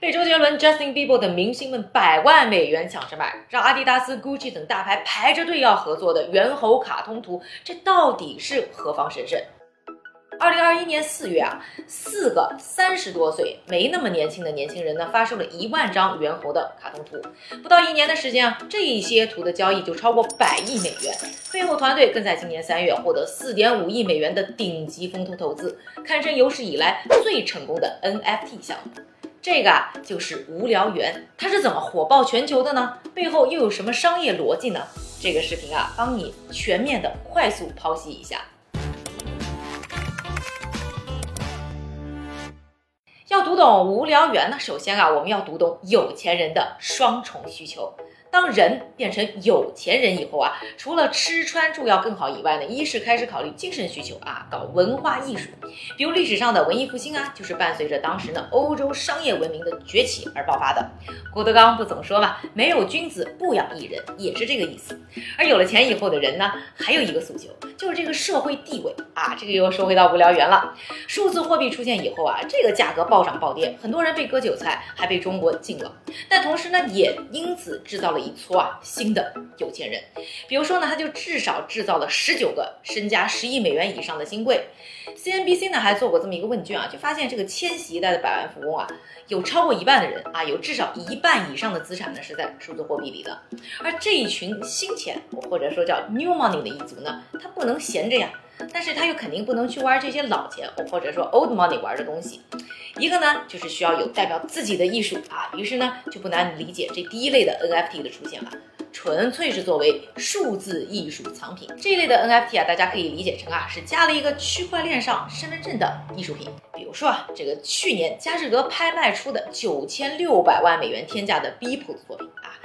被周杰伦、Justin Bieber 等明星们百万美元抢着买，让阿迪达斯、Gucci 等大牌排着队要合作的猿猴卡通图，这到底是何方神圣？二零二一年四月啊，四个三十多岁没那么年轻的年轻人呢，发售了一万张猿猴的卡通图。不到一年的时间啊，这些图的交易就超过百亿美元。背后团队更在今年三月获得四点五亿美元的顶级风投投资，堪称有史以来最成功的 NFT 项目。这个啊，就是无聊猿，它是怎么火爆全球的呢？背后又有什么商业逻辑呢？这个视频啊，帮你全面的快速剖析一下。要读懂无聊猿呢，首先啊，我们要读懂有钱人的双重需求。当人变成有钱人以后啊，除了吃穿住要更好以外呢，一是开始考虑精神需求啊，搞文化艺术，比如历史上的文艺复兴啊，就是伴随着当时呢欧洲商业文明的崛起而爆发的。郭德纲不总说嘛，没有君子不养艺人，也是这个意思。而有了钱以后的人呢，还有一个诉求，就是这个社会地位啊，这个又说回到无聊猿了。数字货币出现以后啊，这个价格暴涨暴跌，很多人被割韭菜，还被中国禁了。但同时呢，也因此制造了。一撮啊，新的有钱人，比如说呢，他就至少制造了十九个身家十亿美元以上的新贵。CNBC 呢还做过这么一个问卷啊，就发现这个千禧一代的百万富翁啊，有超过一半的人啊，有至少一半以上的资产呢是在数字货币里的。而这一群新钱，或者说叫 New Money 的一族呢，他不能闲着呀，但是他又肯定不能去玩这些老钱，或者说 Old Money 玩的东西。一个呢，就是需要有代表自己的艺术啊，于是呢，就不难理解这第一类的 NFT 的出现了，纯粹是作为数字艺术藏品。这一类的 NFT 啊，大家可以理解成啊，是加了一个区块链上身份证的艺术品。比如说啊，这个去年佳士得拍卖出的九千六百万美元天价的 Beeple 作品啊，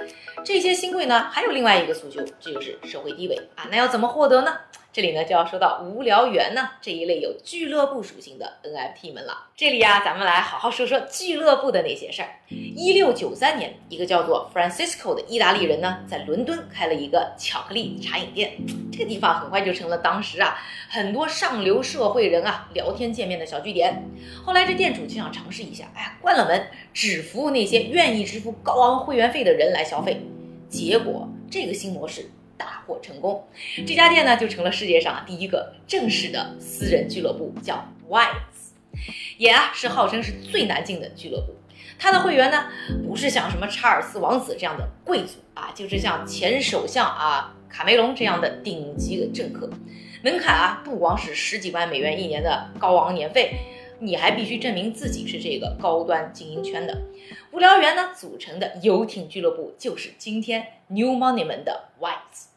这些新贵呢，还有另外一个诉求，这就是社会地位啊，那要怎么获得呢？这里呢就要说到无聊猿呢这一类有俱乐部属性的 NFT 们了。这里呀，咱们来好好说说俱乐部的那些事儿。一六九三年，一个叫做 Francisco 的意大利人呢，在伦敦开了一个巧克力茶饮店。这个地方很快就成了当时啊很多上流社会人啊聊天见面的小据点。后来这店主就想尝试一下，哎，关了门，只服务那些愿意支付高昂会员费的人来消费。结果这个新模式。获成功，这家店呢就成了世界上第一个正式的私人俱乐部，叫 Wise，也啊是号称是最难进的俱乐部。他的会员呢不是像什么查尔斯王子这样的贵族啊，就是像前首相啊卡梅隆这样的顶级的政客。门槛啊不光是十几万美元一年的高昂年费。你还必须证明自己是这个高端精英圈的无聊猿呢组成的游艇俱乐部，就是今天 New Money 们的 Wise。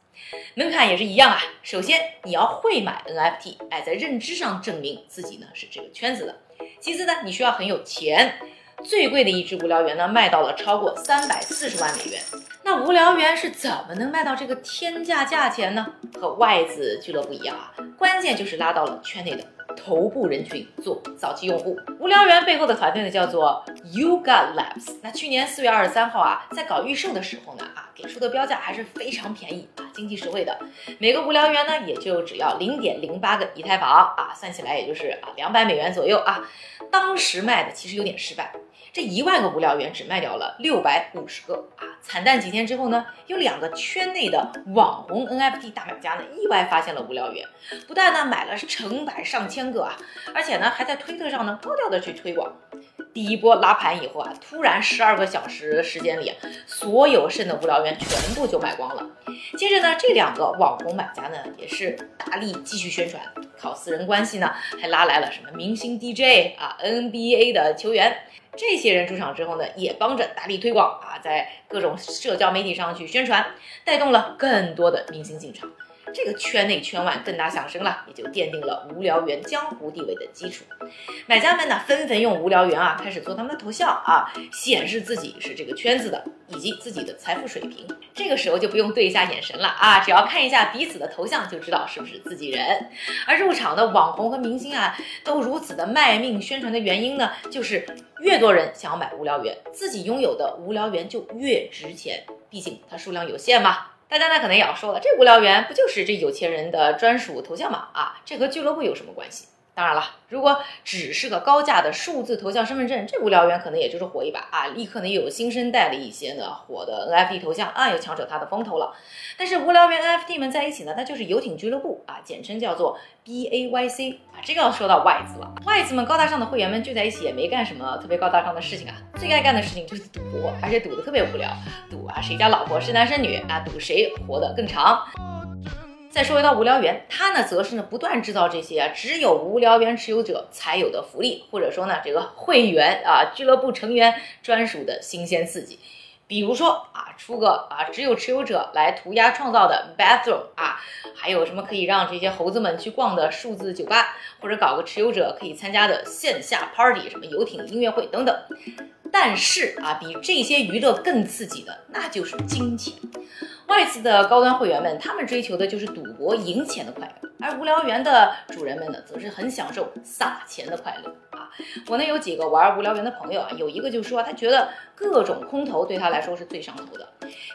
门槛也是一样啊，首先你要会买 NFT，哎，在认知上证明自己呢是这个圈子的。其次呢，你需要很有钱。最贵的一只无聊猿呢，卖到了超过三百四十万美元。那无聊猿是怎么能卖到这个天价价钱呢？和外资俱乐部一样啊，关键就是拉到了圈内的。头部人群做早期用户，无聊猿背后的团队呢叫做 Yuga Labs。那去年四月二十三号啊，在搞预售的时候呢，啊给出的标价还是非常便宜啊，经济实惠的。每个无聊猿呢也就只要零点零八个以太坊啊，算起来也就是啊两百美元左右啊。当时卖的其实有点失败。这一万个无聊猿只卖掉了六百五十个啊！惨淡几天之后呢，有两个圈内的网红 NFT 大买家呢，意外发现了无聊猿，不但呢买了成百上千个啊，而且呢还在推特上呢高调的去推广。第一波拉盘以后啊，突然十二个小时时间里，所有剩的无聊猿全部就卖光了。接着呢，这两个网红买家呢，也是大力继续宣传，靠私人关系呢，还拉来了什么明星 DJ 啊、NBA 的球员。这些人出场之后呢，也帮着大力推广啊，在各种社交媒体上去宣传，带动了更多的明星进场。这个圈内圈外更大响声了，也就奠定了无聊猿江湖地位的基础。买家们呢纷纷用无聊猿啊开始做他们的头像啊，显示自己是这个圈子的，以及自己的财富水平。这个时候就不用对一下眼神了啊，只要看一下彼此的头像就知道是不是自己人。而入场的网红和明星啊，都如此的卖命宣传的原因呢，就是越多人想要买无聊猿，自己拥有的无聊猿就越值钱，毕竟它数量有限嘛。大家呢可能也要说了，这无聊猿不就是这有钱人的专属头像吗？啊，这和俱乐部有什么关系？当然了，如果只是个高价的数字头像身份证，这无聊猿可能也就是火一把啊，立刻呢又有新生代的一些呢火的 NFT 头像啊，又抢走它的风头了。但是无聊猿 NFT 们在一起呢，它就是游艇俱乐部啊，简称叫做 BAYC 啊。这个要说到外资了，外资们高大上的会员们聚在一起也没干什么特别高大上的事情啊，最爱干的事情就是赌博，而且赌的特别无聊，赌啊谁家老婆是男是女啊，赌谁活得更长。再说回到无聊猿，它呢则是呢不断制造这些啊只有无聊猿持有者才有的福利，或者说呢这个会员啊俱乐部成员专属的新鲜刺激。比如说啊出个啊只有持有者来涂鸦创造的 bathroom 啊，还有什么可以让这些猴子们去逛的数字酒吧，或者搞个持有者可以参加的线下 party，什么游艇音乐会等等。但是啊比这些娱乐更刺激的，那就是金钱。外资的高端会员们，他们追求的就是赌博赢钱的快乐，而无聊园的主人们呢，则是很享受撒钱的快乐啊。我呢有几个玩无聊园的朋友啊，有一个就说他觉得各种空投对他来说是最上头的，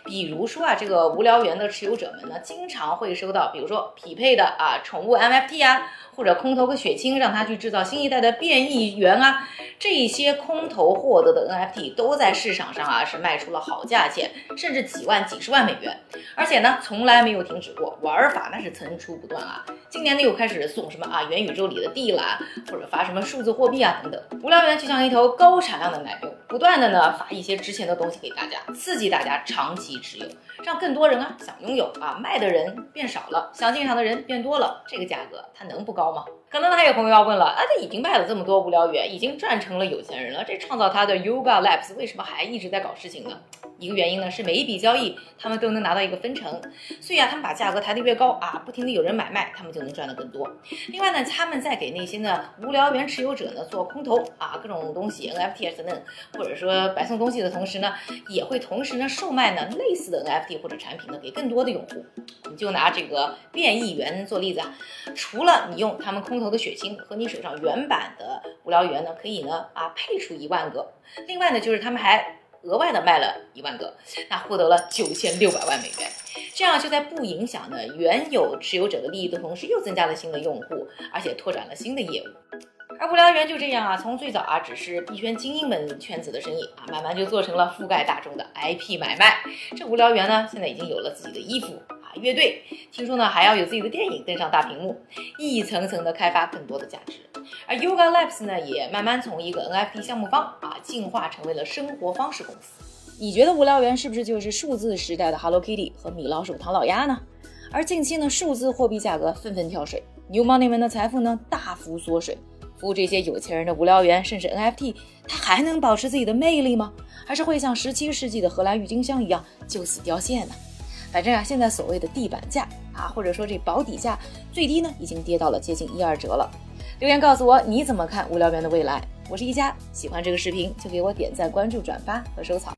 比如说啊，这个无聊园的持有者们呢，经常会收到，比如说匹配的啊宠物 MFT 啊，或者空投个血清让他去制造新一代的变异猿啊，这些空投获得的 NFT 都在市场上啊是卖出了好价钱，甚至几万、几十万美元。而且呢，从来没有停止过，玩法那是层出不穷啊！今年呢又开始送什么啊元宇宙里的地啦，或者发什么数字货币啊等等。无聊猿就像一头高产量的奶牛，不断的呢发一些值钱的东西给大家，刺激大家长期持有，让更多人啊想拥有啊，卖的人变少了，想进场的人变多了，这个价格它能不高吗？可能还有朋友要问了，啊，他已经卖了这么多无聊猿，已经赚成了有钱人了，这创造他的 Yoga Labs 为什么还一直在搞事情呢？一个原因呢是每一笔交易他们都能拿到一个分成，所以啊，他们把价格抬得越高啊，不停的有人买卖，他们就能赚得更多。另外呢，他们在给那些呢无聊猿持有者呢做空投啊，各种东西 NFT 等等，或者说白送东西的同时呢，也会同时呢售卖呢类似的 NFT 或者产品呢给更多的用户。我们就拿这个变异猿做例子啊，除了你用他们空投头的血清和你手上原版的无聊猿呢，可以呢啊配出一万个。另外呢，就是他们还额外的卖了一万个，那获得了九千六百万美元。这样就在不影响呢原有持有者的利益的同时，又增加了新的用户，而且拓展了新的业务。而无聊猿就这样啊，从最早啊只是币圈精英们圈子的生意啊，慢慢就做成了覆盖大众的 IP 买卖。这无聊猿呢，现在已经有了自己的衣服，乐队，听说呢还要有自己的电影登上大屏幕，一层层的开发更多的价值。而 Yoga Labs 呢，也慢慢从一个 NFT 项目方啊，进化成为了生活方式公司。你觉得无聊猿是不是就是数字时代的 Hello Kitty 和米老鼠、唐老鸭呢？而近期呢，数字货币价格纷纷跳水，New Money 们的财富呢大幅缩水。服务这些有钱人的无聊猿，甚至 NFT，它还能保持自己的魅力吗？还是会像十七世纪的荷兰郁金香一样就此凋谢呢？反正啊，现在所谓的地板价啊，或者说这保底价，最低呢已经跌到了接近一二折了。留言告诉我你怎么看无聊猿的未来？我是一加，喜欢这个视频就给我点赞、关注、转发和收藏。